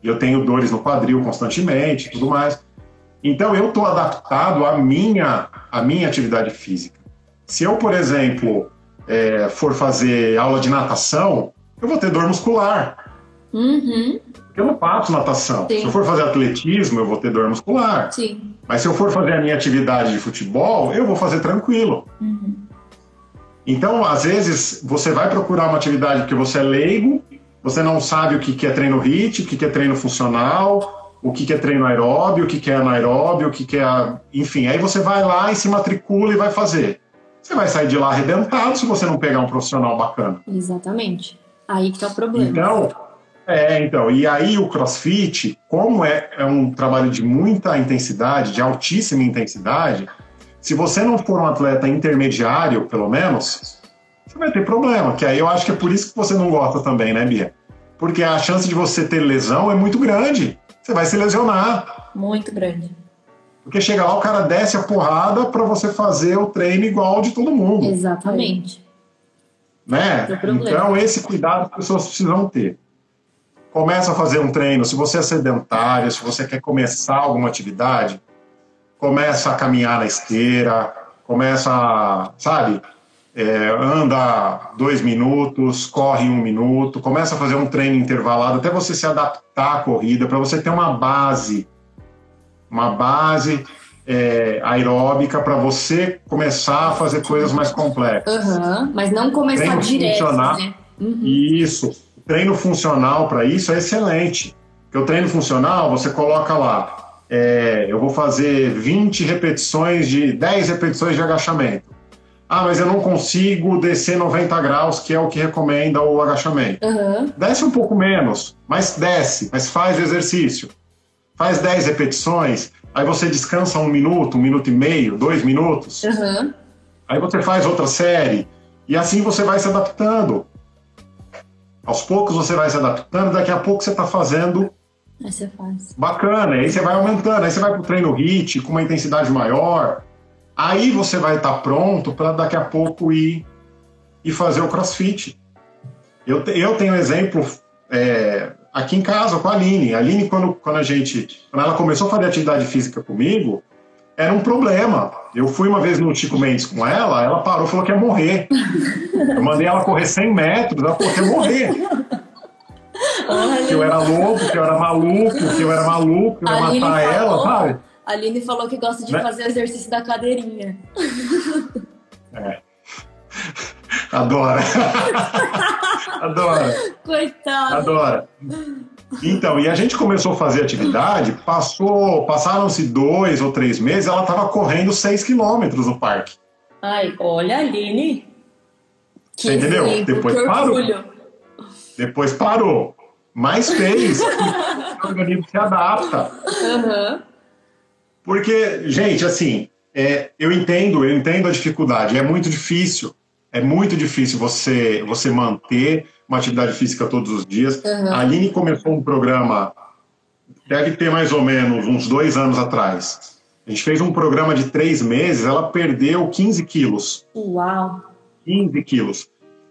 e eu tenho dores no quadril constantemente, tudo mais. Então eu estou adaptado à minha, à minha atividade física. Se eu, por exemplo, é, for fazer aula de natação, eu vou ter dor muscular. Uhum. Eu não faço natação. Sim. Se eu for fazer atletismo, eu vou ter dor muscular. Sim. Mas se eu for fazer a minha atividade de futebol, eu vou fazer tranquilo. Uhum. Então, às vezes, você vai procurar uma atividade porque você é leigo, você não sabe o que é treino HIIT, o que é treino funcional, o que é treino aeróbio, o que é anaeróbio, o que é. Enfim, aí você vai lá e se matricula e vai fazer. Você vai sair de lá arrebentado se você não pegar um profissional bacana. Exatamente. Aí que tá o problema. Então, é, então, e aí o crossfit, como é, é um trabalho de muita intensidade, de altíssima intensidade, se você não for um atleta intermediário, pelo menos, você vai ter problema. Que aí eu acho que é por isso que você não gosta também, né, Bia? Porque a chance de você ter lesão é muito grande. Você vai se lesionar. Muito grande. Porque chega lá, o cara desce a porrada para você fazer o treino igual de todo mundo. Exatamente. Né? Então, esse cuidado as pessoas precisam ter. Começa a fazer um treino. Se você é sedentário, se você quer começar alguma atividade, começa a caminhar na esteira, começa, a, sabe, é, anda dois minutos, corre um minuto, começa a fazer um treino intervalado até você se adaptar à corrida, para você ter uma base uma base é, aeróbica para você começar a fazer coisas mais complexas. Uhum, mas não começar treino direto, funcionar, né? Uhum. Isso. O treino funcional para isso é excelente. Porque o treino funcional, você coloca lá, é, eu vou fazer 20 repetições de 10 repetições de agachamento. Ah, mas eu não consigo descer 90 graus, que é o que recomenda o agachamento. Uhum. Desce um pouco menos, mas desce, mas faz o exercício faz 10 repetições, aí você descansa um minuto, um minuto e meio, dois minutos. Uhum. Aí você faz outra série. E assim você vai se adaptando. Aos poucos você vai se adaptando, daqui a pouco você está fazendo. Você faz. Bacana, aí você vai aumentando, aí você vai para o treino HIT com uma intensidade maior. Aí você vai estar tá pronto para daqui a pouco ir e fazer o crossfit. Eu, eu tenho um exemplo é, aqui em casa com a Aline. A Aline, quando, quando a gente. Quando ela começou a fazer atividade física comigo, era um problema. Eu fui uma vez no Chico Mendes com ela, ela parou e falou que ia morrer. Eu mandei ela correr 100 metros, ela falou que ia morrer. Que eu era louco, que eu era maluco, que eu era maluco, que eu ia matar falou, ela, sabe? A Aline falou que gosta de né? fazer exercício da cadeirinha. É. Adora. (laughs) Adora. Coitada. Adora. Então, e a gente começou a fazer atividade, passou, passaram-se dois ou três meses, ela estava correndo seis quilômetros no parque. Ai, olha, Aline. Que Você entendeu? Exemplo, Depois parou. Orgulho. Depois parou. Mas fez. (laughs) o organismo se adapta. Uhum. Porque, gente, assim, é, eu entendo, eu entendo a dificuldade. É muito difícil é muito difícil você, você manter uma atividade física todos os dias. Uhum. A Aline começou um programa, deve ter mais ou menos uns dois anos atrás. A gente fez um programa de três meses, ela perdeu 15 quilos. Uau! 15 quilos.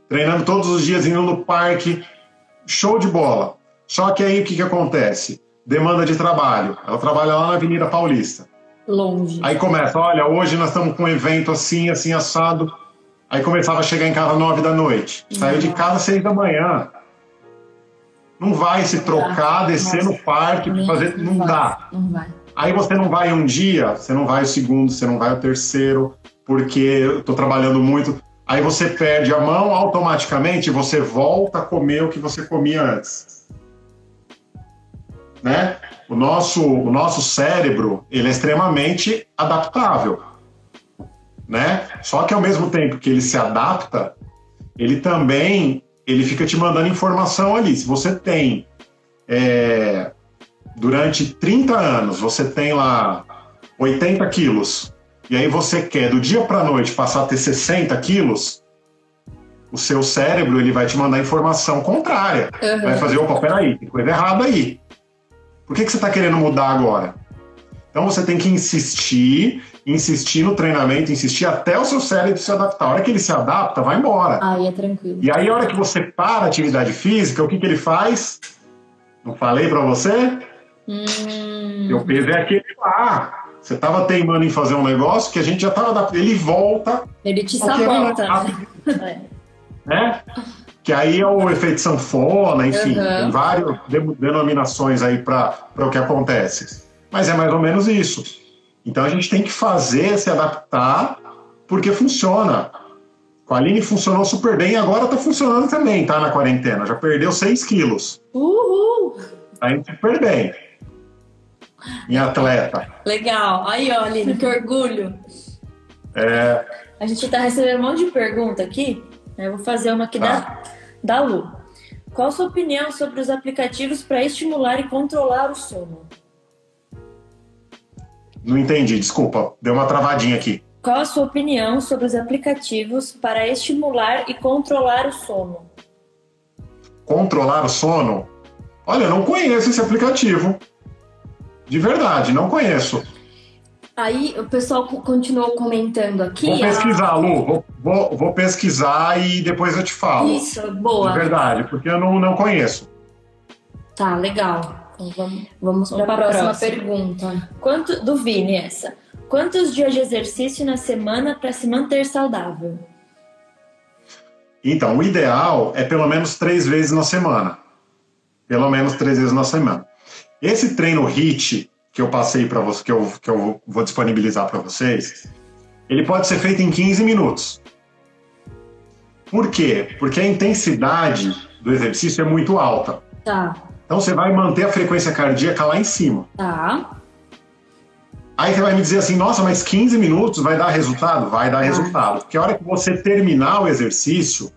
treinando todos os dias, indo no parque, show de bola. Só que aí o que, que acontece? Demanda de trabalho. Ela trabalha lá na Avenida Paulista. Longe. Aí começa, olha, hoje nós estamos com um evento assim, assim, assado. Aí começava a chegar em casa nove da noite. Saiu de casa seis da manhã. Não vai se trocar, descer no parque, fazer. Não dá. Não vai. Aí você não vai um dia, você não vai o segundo, você não vai o terceiro, porque eu tô trabalhando muito. Aí você perde a mão, automaticamente você volta a comer o que você comia antes. Né? O nosso, o nosso cérebro, ele é extremamente adaptável. Né? Só que ao mesmo tempo que ele se adapta, ele também ele fica te mandando informação ali. Se você tem é, durante 30 anos, você tem lá 80 quilos, e aí você quer do dia para noite passar a ter 60 quilos, o seu cérebro ele vai te mandar informação contrária. Uhum. Vai fazer, opa, peraí, tem coisa errada aí. Por que, que você está querendo mudar agora? Então você tem que insistir, insistir no treinamento, insistir até o seu cérebro se adaptar. A hora que ele se adapta, vai embora. Aí é tranquilo. E aí, a hora que você para a atividade física, o que, que ele faz? Não falei para você? Hum... Seu peso é aquele lá. Você estava teimando em fazer um negócio que a gente já estava adaptando. Ele volta. Ele te sabota. É. Né? Que aí é o efeito sanfona, enfim, uhum. tem várias denominações aí para o que acontece. Mas é mais ou menos isso. Então a gente tem que fazer, se adaptar, porque funciona. Com a Aline funcionou super bem e agora está funcionando também, tá? Na quarentena. Já perdeu 6 quilos. Uhul! Tá indo super bem. Em atleta. Legal. Aí, ó, Aline, que orgulho. É. A gente está recebendo um monte de pergunta aqui. Eu vou fazer uma aqui da, Tá. da Lu. Qual a sua opinião sobre os aplicativos para estimular e controlar o sono? Não entendi, desculpa. Deu uma travadinha aqui. Qual a sua opinião sobre os aplicativos para estimular e controlar o sono? Controlar o sono? Olha, eu não conheço esse aplicativo. De verdade, não conheço. Aí o pessoal co- continuou comentando aqui. Vou a- pesquisar, Lu. Vou, vou, vou pesquisar e depois eu te falo. Isso, boa. De verdade, porque eu não, não conheço. Tá, legal. Então vamos, vamos para a próxima, próxima. pergunta. Quanto, do Vini, essa. Quantos dias de exercício na semana para se manter saudável? Então, o ideal é pelo menos três vezes na semana. Pelo menos três vezes na semana. Esse treino HIT que eu passei para você, que eu, que eu vou disponibilizar para vocês, ele pode ser feito em 15 minutos. Por quê? Porque a intensidade do exercício é muito alta. Tá, Então você vai manter a frequência cardíaca lá em cima. tá. Aí você vai me dizer assim, nossa, mas 15 minutos vai dar resultado? Vai dar resultado. Porque a hora que você terminar o exercício,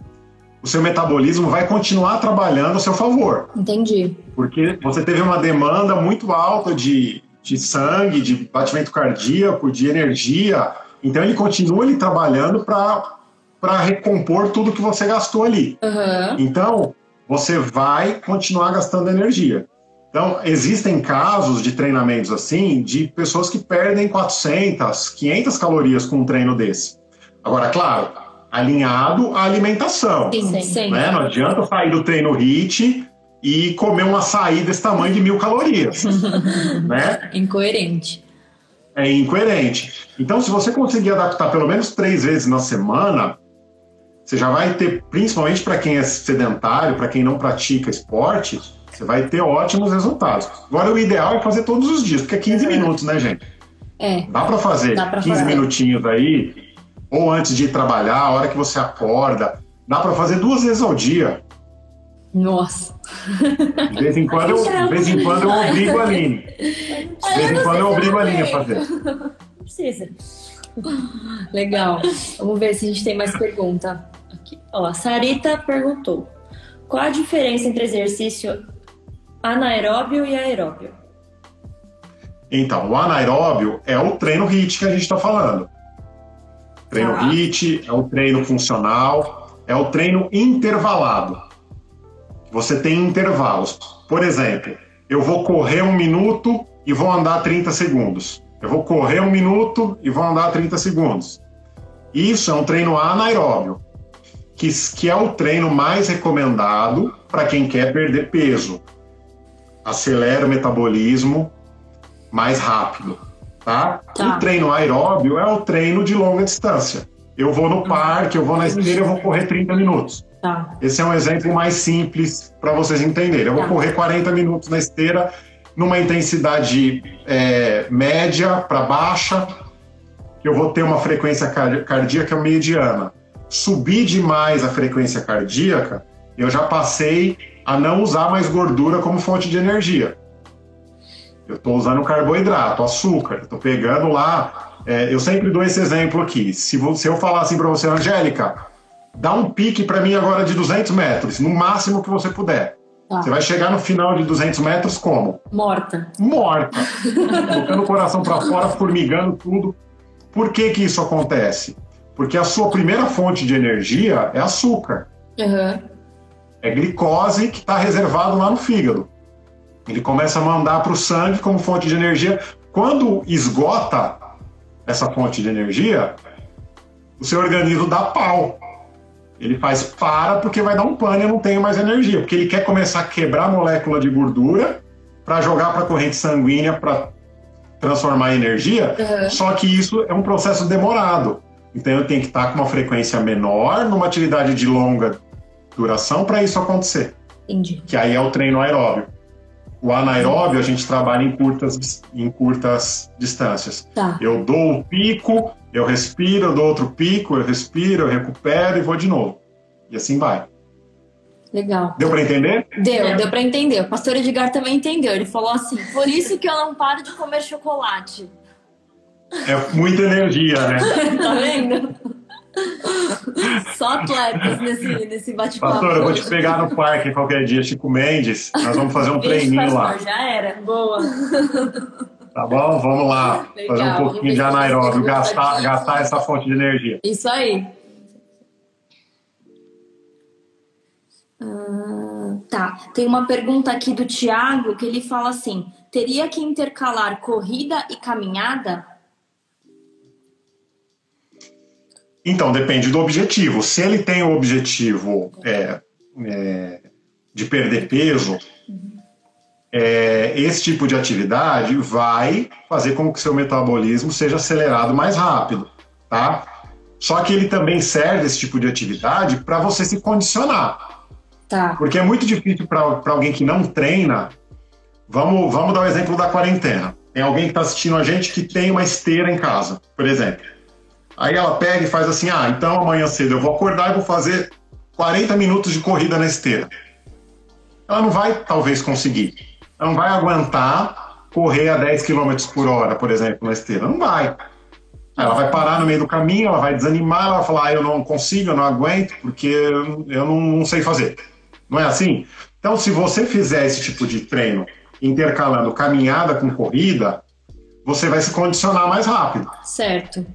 o seu metabolismo vai continuar trabalhando a seu favor. Entendi. Porque você teve uma demanda muito alta de, de sangue, de batimento cardíaco, de energia. Então ele continua ele trabalhando para recompor tudo que você gastou ali. Aham. Então, você vai continuar gastando energia. Então, existem casos de treinamentos assim, de pessoas que perdem 400, 500 calorias com um treino desse. Agora, claro, alinhado à alimentação. Sim, Sim. sim. Né? Não adianta sair do treino HIT e comer um açaí desse tamanho de mil calorias. (laughs) né? Incoerente. É incoerente. Então, se você conseguir adaptar pelo menos três vezes na semana, você já vai ter, principalmente para quem é sedentário, para quem não pratica esporte, você vai ter ótimos resultados. Agora, o ideal é fazer todos os dias, porque é 15 minutos, né, gente? É. Dá para fazer Dá pra 15 fazer. minutinhos aí, ou antes de ir trabalhar, a hora que você acorda. Dá para fazer duas vezes ao dia. Nossa. De vez em quando eu, de vez em quando eu obrigo a Aline. De vez em quando eu obrigo a Aline a fazer. Não precisa. Legal. Vamos ver se a gente tem mais pergunta. Aqui. Ó, a Sarita perguntou: qual a diferença entre exercício anaeróbio e aeróbio? Então, o anaeróbio é o treino HIT que a gente está falando. Treino. HIT é o treino funcional, é o treino intervalado. Você tem intervalos. Por exemplo, eu vou correr um minuto e vou andar 30 segundos. Eu vou correr um minuto e vou andar 30 segundos. Isso é um treino anaeróbio. que, que é o treino mais recomendado para quem quer perder peso. Acelera o metabolismo mais rápido, tá? tá? O treino aeróbio é o treino de longa distância. Eu vou no parque, eu vou na esteira, eu vou correr 30 minutos. Tá. Esse é um exemplo mais simples para vocês entenderem. Eu vou tá. correr 40 minutos na esteira numa intensidade é, média para baixa, eu vou ter uma frequência cardíaca mediana. Subir demais a frequência cardíaca, eu já passei a não usar mais gordura como fonte de energia. Eu estou usando carboidrato, açúcar, estou pegando lá. É, eu sempre dou esse exemplo aqui. Se, se eu falar assim para você, Angélica, dá um pique para mim agora de 200 metros, no máximo que você puder. Tá. Você vai chegar no final de 200 metros como? Morta. Morta. (laughs) Colocando o coração para fora, formigando tudo. Por que que isso acontece? Porque a sua primeira fonte de energia é açúcar. Uhum. É glicose que está reservado lá no fígado. Ele começa a mandar para o sangue como fonte de energia. Quando esgota essa fonte de energia, o seu organismo dá pau. Ele faz para porque vai dar um pane, eu não tenho mais energia. Porque ele quer começar a quebrar a molécula de gordura para jogar para a corrente sanguínea para transformar em energia. Uhum. Só que isso é um processo demorado. Então eu tenho que estar com uma frequência menor, numa atividade de longa duração para isso acontecer. Entendi. Que aí é o treino aeróbio. O anaeróbio a gente trabalha em curtas, em curtas distâncias. Tá. Eu dou o pico, eu respiro, eu dou outro pico, eu respiro, eu recupero e vou de novo. E assim vai. Legal. Deu para entender? Deu, é. deu para entender. O pastor Edgar também entendeu. Ele falou assim: por isso que eu não paro de comer chocolate. É muita energia, né? (laughs) tá vendo? (laughs) Só atletas nesse, nesse bate-papo. Pastor, eu vou te pegar no parque qualquer dia, Chico Mendes. Nós vamos fazer um treininho lá. Já era. Boa. (laughs) Tá bom? Vamos lá. Legal. Fazer um pouquinho de anaeróbio, gastar, gastar essa fonte de energia. Isso aí. Ah, tá. Tem uma pergunta aqui do Tiago que ele fala assim: teria que intercalar corrida e caminhada? Então, depende do objetivo. Se ele tem o objetivo é, é, de perder peso, é, esse tipo de atividade vai fazer com que seu metabolismo seja acelerado mais rápido, tá? Só que ele também serve esse tipo de atividade para você se condicionar. Tá. Porque é muito difícil para alguém que não treina. Vamos, vamos dar o um exemplo da quarentena. Tem alguém que está assistindo a gente que tem uma esteira em casa, por exemplo. Aí ela pega e faz assim: ah, então amanhã cedo eu vou acordar e vou fazer 40 minutos de corrida na esteira. Ela não vai, talvez, conseguir. Ela não vai aguentar correr a 10 km por hora, por exemplo, na esteira. Não vai. Ela vai parar no meio do caminho, ela vai desanimar, ela vai falar: ah, eu não consigo, eu não aguento, porque eu não, não sei fazer. Não é assim? Então, se você fizer esse tipo de treino intercalando caminhada com corrida, você vai se condicionar mais rápido. Certo.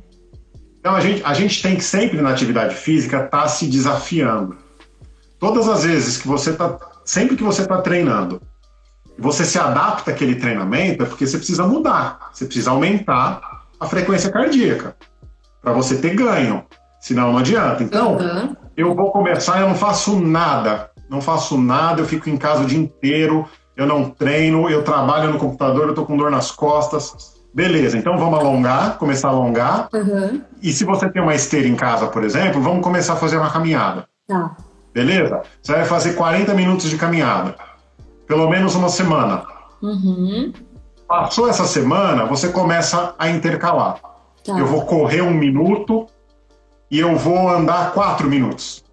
Então a gente, a gente tem que sempre na atividade física estar tá se desafiando. Todas as vezes que você está, sempre que você está treinando, você se adapta àquele treinamento, é porque você precisa mudar, você precisa aumentar a frequência cardíaca para você ter ganho. Senão não adianta. Então, uhum. eu vou começar, eu não faço nada, não faço nada, eu fico em casa o dia inteiro, eu não treino, eu trabalho no computador, eu estou com dor nas costas Beleza, então vamos alongar, começar a alongar. Uhum. E se você tem uma esteira em casa, por exemplo, vamos começar a fazer uma caminhada. Tá. Beleza? Você vai fazer 40 minutos de caminhada. Pelo menos uma semana. Uhum. Passou essa semana, você começa a intercalar. Tá. Eu vou correr um minuto e eu vou andar quatro minutos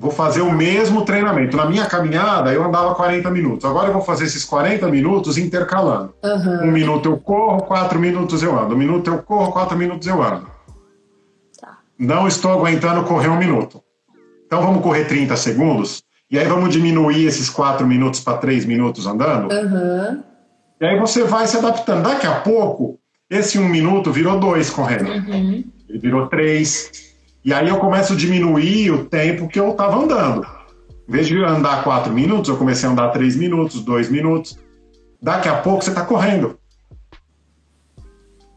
vou fazer o mesmo treinamento. Na minha caminhada, eu andava 40 minutos. Agora eu vou fazer esses 40 minutos intercalando. Uhum. Um minuto eu corro, quatro minutos eu ando. Um minuto eu corro, quatro minutos eu ando. Tá. Não estou aguentando correr um minuto. Então vamos correr 30 segundos. E aí vamos diminuir esses quatro minutos para três minutos andando. Uhum. E aí você vai se adaptando. Daqui a pouco, esse um minuto virou dois correndo. Uhum. Ele virou três e aí eu começo a diminuir o tempo que eu estava andando. Em vez de andar quatro minutos, eu comecei a andar três minutos, dois minutos. Daqui a pouco você está correndo.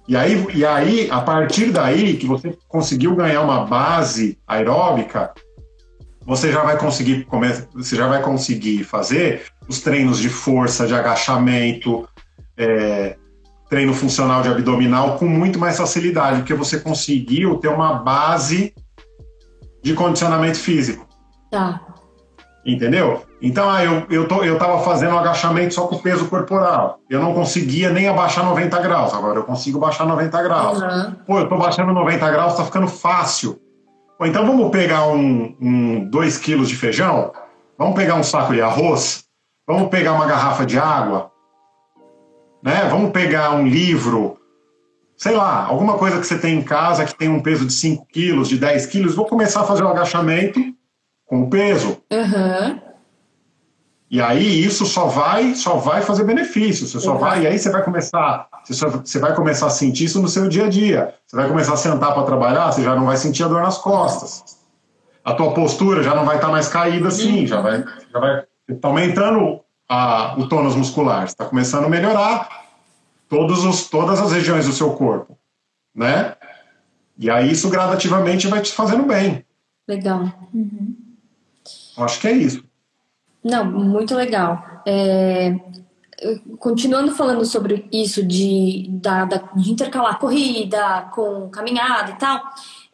E aí, e aí, a partir daí que você conseguiu ganhar uma base aeróbica, você já vai conseguir você já vai conseguir fazer os treinos de força, de agachamento, é, treino funcional de abdominal com muito mais facilidade, porque você conseguiu ter uma base de condicionamento físico. Tá. Entendeu? Então, ah, eu, eu, tô, eu tava fazendo um agachamento só com peso corporal. Eu não conseguia nem abaixar 90 graus. Agora eu consigo baixar 90 graus. Uhum. Pô, eu tô baixando 90 graus, tá ficando fácil. Pô, então vamos pegar um 2 um, quilos de feijão? Vamos pegar um saco de arroz? Vamos pegar uma garrafa de água? Né? Vamos pegar um livro? Sei lá, alguma coisa que você tem em casa que tem um peso de 5 quilos, de 10 quilos. Vou começar a fazer o agachamento com o peso. Uhum. E aí isso só vai, só vai fazer benefício. Você só vai, e aí você vai começar, você, só, você vai começar a sentir isso no seu dia a dia. Você vai começar a sentar para trabalhar, você já não vai sentir a dor nas costas. A tua postura já não vai estar tá mais caída assim, já vai, já vai tá aumentando a, o tônus muscular, está começando a melhorar todos os, todas as regiões do seu corpo, né? E aí isso gradativamente vai te fazendo bem. Legal. Uhum. Acho que é isso. Não, muito legal. É, continuando falando sobre isso de, da, da, de intercalar corrida com caminhada e tal,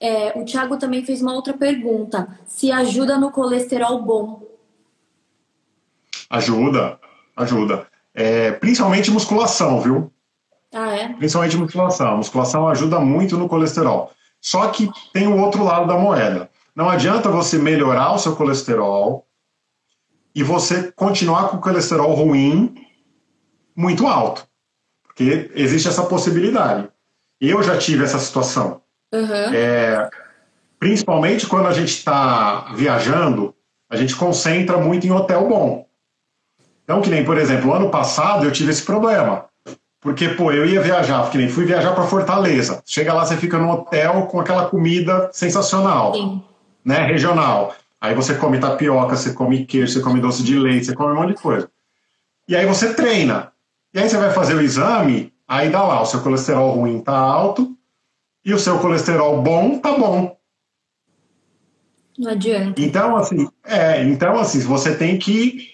é, o Thiago também fez uma outra pergunta: se ajuda no colesterol bom? Ajuda, ajuda. É, principalmente musculação, viu? Ah, é? Principalmente musculação. musculação ajuda muito no colesterol. Só que tem o outro lado da moeda. Não adianta você melhorar o seu colesterol e você continuar com o colesterol ruim muito alto. Porque existe essa possibilidade. Eu já tive essa situação. Uhum. É, principalmente quando a gente está viajando, a gente concentra muito em hotel bom. Então, que nem, por exemplo, ano passado eu tive esse problema. Porque, pô, eu ia viajar, que nem fui viajar para Fortaleza. Chega lá, você fica no hotel com aquela comida sensacional, Sim. né, regional. Aí você come tapioca, você come queijo, você come doce de leite, você come um monte de coisa. E aí você treina. E aí você vai fazer o exame, aí dá lá, o seu colesterol ruim tá alto e o seu colesterol bom tá bom. Não adianta. Então, assim, é, então, assim, você tem que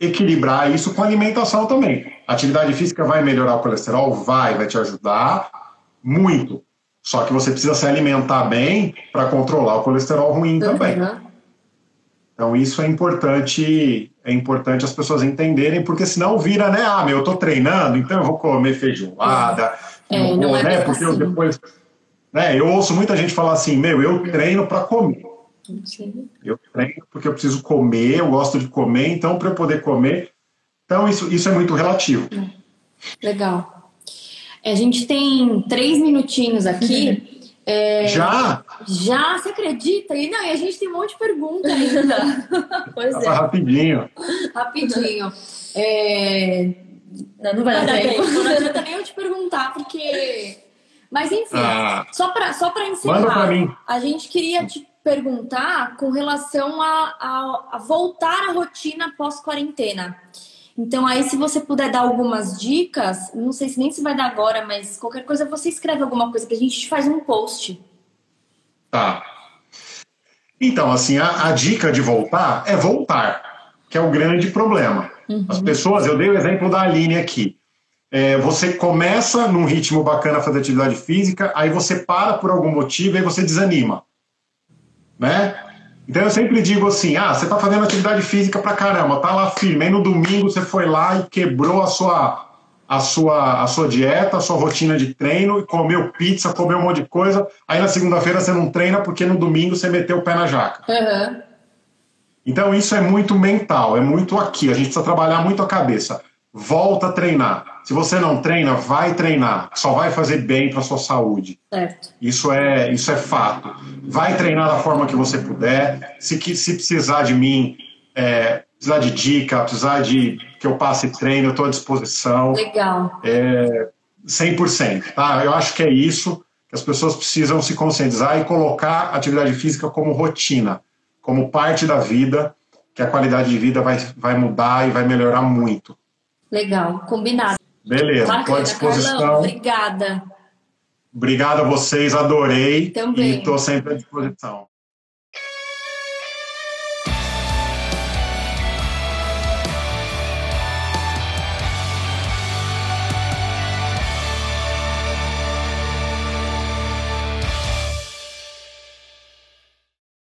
equilibrar isso com alimentação também. atividade física vai melhorar o colesterol? Vai, vai te ajudar muito. Só que você precisa se alimentar bem para controlar o colesterol ruim uhum. também. Então isso é importante, é importante as pessoas entenderem, porque senão vira, né? Ah, meu, eu tô treinando, então eu vou comer feijoada, é, não, não vou, é né? Porque assim. eu depois, né? Eu ouço muita gente falar assim, meu, eu treino para comer. Sim. Eu treino porque eu preciso comer, eu gosto de comer, então para eu poder comer, então isso, isso é muito relativo. Legal. A gente tem três minutinhos aqui. (laughs) É, já? Já, você acredita? E, não, e a gente tem um monte de pergunta (laughs) ainda. pois é. Rapidinho. Rapidinho. É... Não, não vai dar tempo. Não adianta nem eu te perguntar, porque... Mas enfim, ah, só para só encerrar, manda pra mim. a gente queria te perguntar com relação a, a, a voltar à rotina pós-quarentena. Então, aí, se você puder dar algumas dicas, não sei se nem se vai dar agora, mas qualquer coisa você escreve alguma coisa que a gente faz um post. Tá. Então, assim, a, a dica de voltar é voltar, que é o grande problema. Uhum. As pessoas, eu dei o exemplo da Aline aqui. É, você começa num ritmo bacana a fazer atividade física, aí você para por algum motivo e você desanima. Né? Então eu sempre digo assim: ah, você está fazendo atividade física pra caramba, tá lá firme. Aí no domingo você foi lá e quebrou a sua, a sua, a sua dieta, a sua rotina de treino, e comeu pizza, comeu um monte de coisa. Aí na segunda-feira você não treina porque no domingo você meteu o pé na jaca. Uhum. Então isso é muito mental, é muito aqui. A gente precisa trabalhar muito a cabeça. Volta a treinar. Se você não treina, vai treinar. Só vai fazer bem para sua saúde. Certo. Isso é, isso é fato. Vai treinar da forma que você puder. Se, se precisar de mim, é, precisar de dica, precisar de que eu passe treino, eu estou à disposição. Legal. É, 100%. Tá? Eu acho que é isso que as pessoas precisam se conscientizar e colocar atividade física como rotina, como parte da vida, que a qualidade de vida vai, vai mudar e vai melhorar muito. Legal, combinado. Beleza, estou à disposição. Carlão, obrigada. Obrigado a vocês, adorei. Também. E estou sempre à disposição.